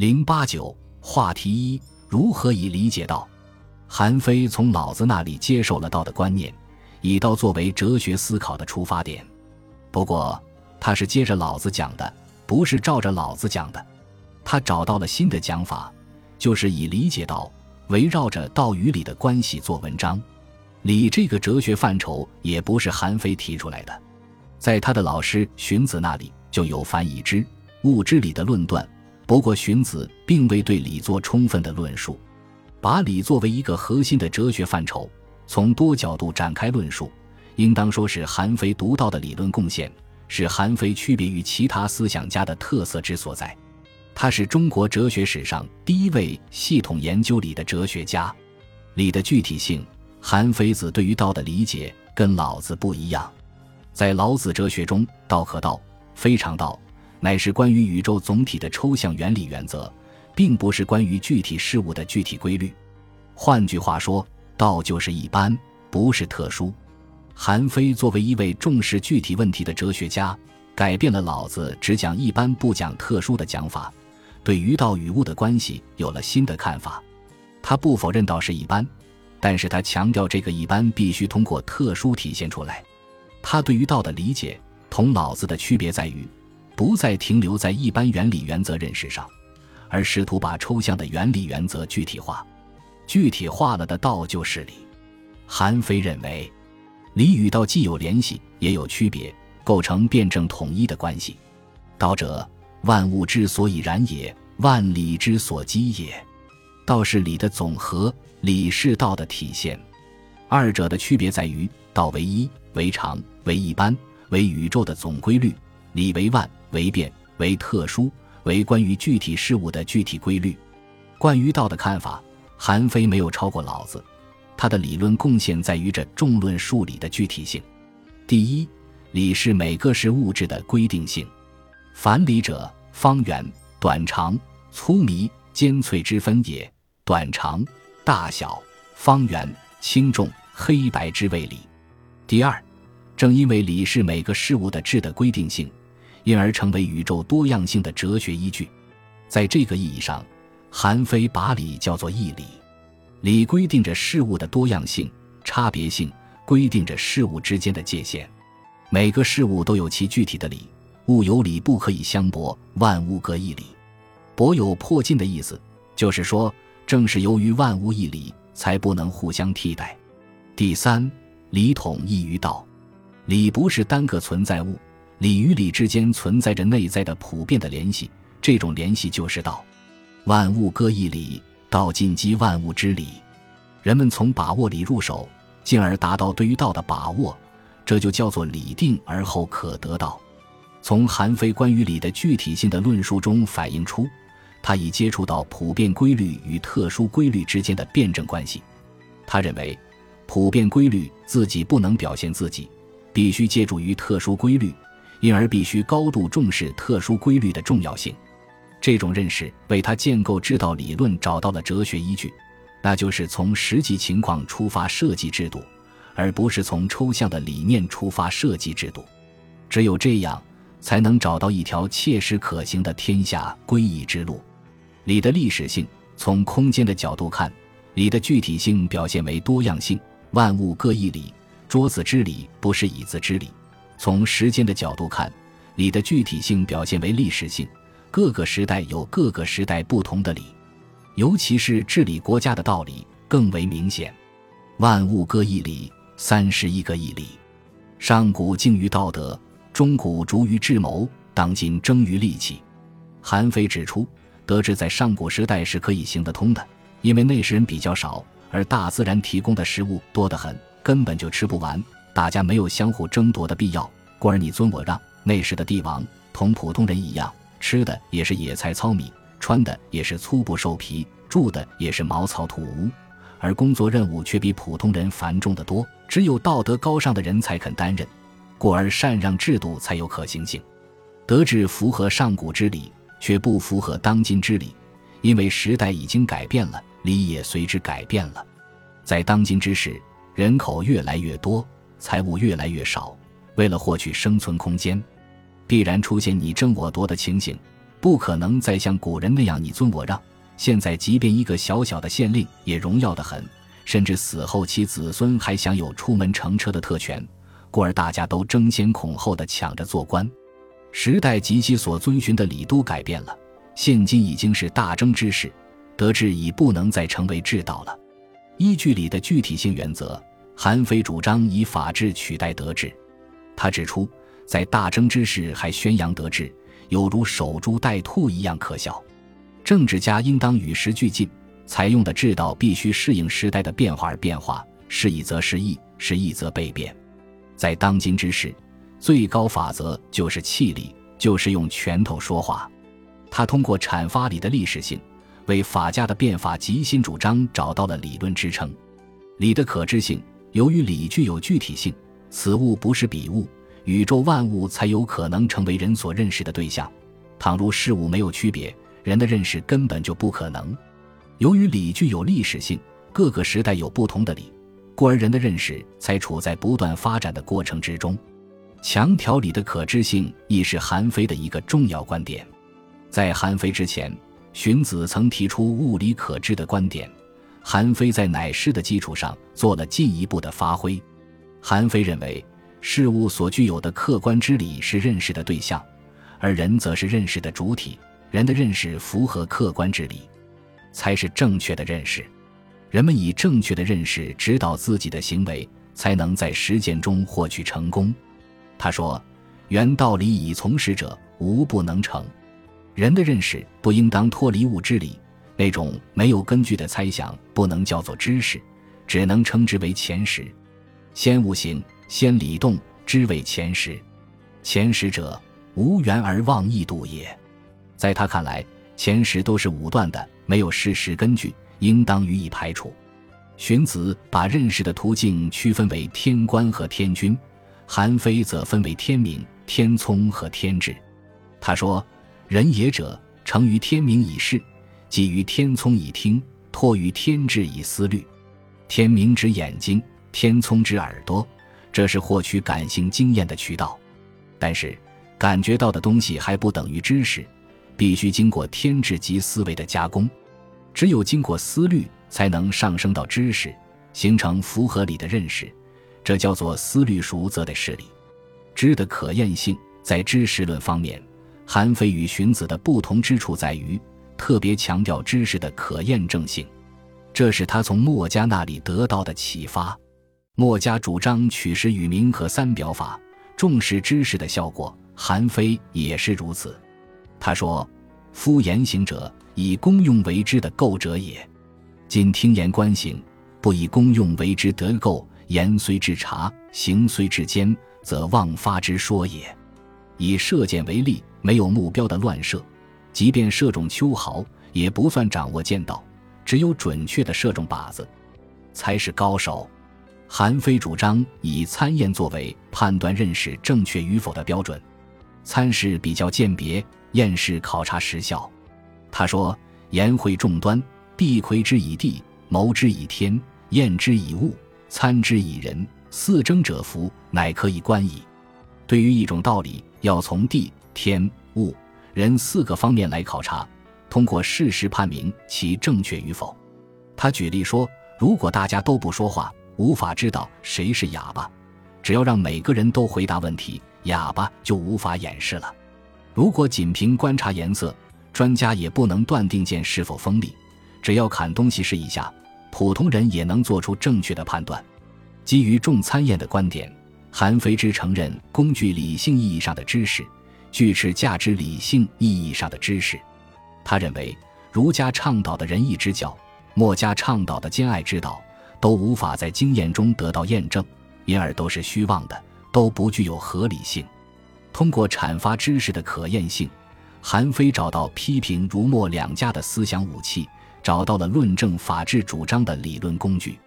零八九话题一：如何以理解道？韩非从老子那里接受了道的观念，以道作为哲学思考的出发点。不过，他是接着老子讲的，不是照着老子讲的。他找到了新的讲法，就是以理解道，围绕着道与理的关系做文章。理这个哲学范畴也不是韩非提出来的，在他的老师荀子那里就有凡以知物之理的论断。不过，荀子并未对礼做充分的论述，把礼作为一个核心的哲学范畴，从多角度展开论述，应当说是韩非独到的理论贡献，是韩非区别于其他思想家的特色之所在。他是中国哲学史上第一位系统研究礼的哲学家。礼的具体性，韩非子对于道的理解跟老子不一样。在老子哲学中，道可道，非常道。乃是关于宇宙总体的抽象原理原则，并不是关于具体事物的具体规律。换句话说，道就是一般，不是特殊。韩非作为一位重视具体问题的哲学家，改变了老子只讲一般不讲特殊的讲法，对于道与物的关系有了新的看法。他不否认道是一般，但是他强调这个一般必须通过特殊体现出来。他对于道的理解同老子的区别在于。不再停留在一般原理原则认识上，而试图把抽象的原理原则具体化。具体化了的道就是理。韩非认为，理与道既有联系，也有区别，构成辩证统一的关系。道者，万物之所以然也，万理之所基也。道是理的总和，理是道的体现。二者的区别在于，道为一，为常，为一般，为宇宙的总规律；理为万。为变，为特殊，为关于具体事物的具体规律。关于道的看法，韩非没有超过老子。他的理论贡献在于这众论数理的具体性。第一，理是每个是物质的规定性。凡理者，方圆、短长、粗密、尖脆之分也。短长、大小、方圆、轻重、黑白之谓理。第二，正因为理是每个事物的质的规定性。因而成为宇宙多样性的哲学依据，在这个意义上，韩非把理叫做义理。理规定着事物的多样性、差别性，规定着事物之间的界限。每个事物都有其具体的理，物有理不可以相驳，万物各一理。博有破尽的意思，就是说，正是由于万物一理，才不能互相替代。第三，理统一于道，理不是单个存在物。理与理之间存在着内在的普遍的联系，这种联系就是道。万物各一理，道尽积万物之理。人们从把握理入手，进而达到对于道的把握，这就叫做理定而后可得道。从韩非关于理的具体性的论述中反映出，他已接触到普遍规律与特殊规律之间的辩证关系。他认为，普遍规律自己不能表现自己，必须借助于特殊规律。因而必须高度重视特殊规律的重要性，这种认识为他建构知道理论找到了哲学依据，那就是从实际情况出发设计制度，而不是从抽象的理念出发设计制度。只有这样，才能找到一条切实可行的天下归一之路。理的历史性，从空间的角度看，理的具体性表现为多样性，万物各一理，桌子之理不是椅子之理。从时间的角度看，理的具体性表现为历史性，各个时代有各个时代不同的理，尤其是治理国家的道理更为明显。万物各一理，三十一个一理。上古敬于道德，中古逐于智谋，当今争于利器。韩非指出，德治在上古时代是可以行得通的，因为那时人比较少，而大自然提供的食物多得很，根本就吃不完。大家没有相互争夺的必要，故而你尊我让。那时的帝王同普通人一样，吃的也是野菜糙米，穿的也是粗布兽皮，住的也是茅草土屋，而工作任务却比普通人繁重的多。只有道德高尚的人才肯担任，故而禅让制度才有可行性。德治符合上古之理，却不符合当今之理，因为时代已经改变了，礼也随之改变了。在当今之时，人口越来越多。财物越来越少，为了获取生存空间，必然出现你争我夺的情形。不可能再像古人那样你尊我让。现在，即便一个小小的县令也荣耀的很，甚至死后其子孙还享有出门乘车的特权，故而大家都争先恐后的抢着做官。时代及其所遵循的礼都改变了，现今已经是大争之世，德治已不能再成为治道了。依据礼的具体性原则，韩非主张以法治取代德治。他指出，在大争之世还宣扬德治，犹如守株待兔一样可笑。政治家应当与时俱进，采用的治道必须适应时代的变化而变化，是义则是义，是义则被变。在当今之世，最高法则就是气力，就是用拳头说话。他通过阐发礼的历史性，为法家的变法及新主张找到了理论支撑。礼的可知性，由于理具有具体性，此物不是彼物，宇宙万物才有可能成为人所认识的对象。倘若事物没有区别，人的认识根本就不可能。由于理具有历史性，各个时代有不同的理，故而人的认识才处在不断发展的过程之中。强调理的可知性，亦是韩非的一个重要观点。在韩非之前，荀子曾提出物理可知的观点，韩非在乃师的基础上做了进一步的发挥。韩非认为，事物所具有的客观之理是认识的对象，而人则是认识的主体。人的认识符合客观之理，才是正确的认识。人们以正确的认识指导自己的行为，才能在实践中获取成功。他说：“原道理以从事者，无不能成。”人的认识不应当脱离物之理，那种没有根据的猜想不能叫做知识，只能称之为前识。先物行，先理动，知为前识。前识者，无缘而妄意度也。在他看来，前识都是武断的，没有事实根据，应当予以排除。荀子把认识的途径区分为天官和天君，韩非则分为天明、天聪和天智。他说：“人也者，成于天明以视，基于天聪以听，托于天智以思虑。天明之眼睛，天聪之耳朵，这是获取感性经验的渠道。但是，感觉到的东西还不等于知识。”必须经过天智及思维的加工，只有经过思虑，才能上升到知识，形成符合理的认识。这叫做思虑熟则得是理。知的可验性，在知识论方面，韩非与荀子的不同之处在于，特别强调知识的可验证性。这是他从墨家那里得到的启发。墨家主张取实与名和三表法，重视知识的效果。韩非也是如此。他说：“夫言行者，以功用为之的构者也。今听言观行，不以功用为之得构，言虽至察，行虽至坚，则妄发之说也。以射箭为例，没有目标的乱射，即便射中秋毫，也不算掌握剑道。只有准确的射中靶子，才是高手。韩非主张以参验作为判断认识正确与否的标准，参是比较鉴别。”验是考察实效，他说：“言会众端，必窥之以地，谋之以天，验之以物，参之以人。四征者服，乃可以观矣。”对于一种道理，要从地、天、物、人四个方面来考察，通过事实判明其正确与否。他举例说：“如果大家都不说话，无法知道谁是哑巴；只要让每个人都回答问题，哑巴就无法掩饰了。”如果仅凭观察颜色，专家也不能断定剑是否锋利。只要砍东西试一下，普通人也能做出正确的判断。基于重参验的观点，韩非之承认工具理性意义上的知识，具持价值理性意义上的知识。他认为，儒家倡导的仁义之教，墨家倡导的兼爱之道，都无法在经验中得到验证，因而都是虚妄的，都不具有合理性。通过阐发知识的可验性，韩非找到批评儒墨两家的思想武器，找到了论证法治主张的理论工具。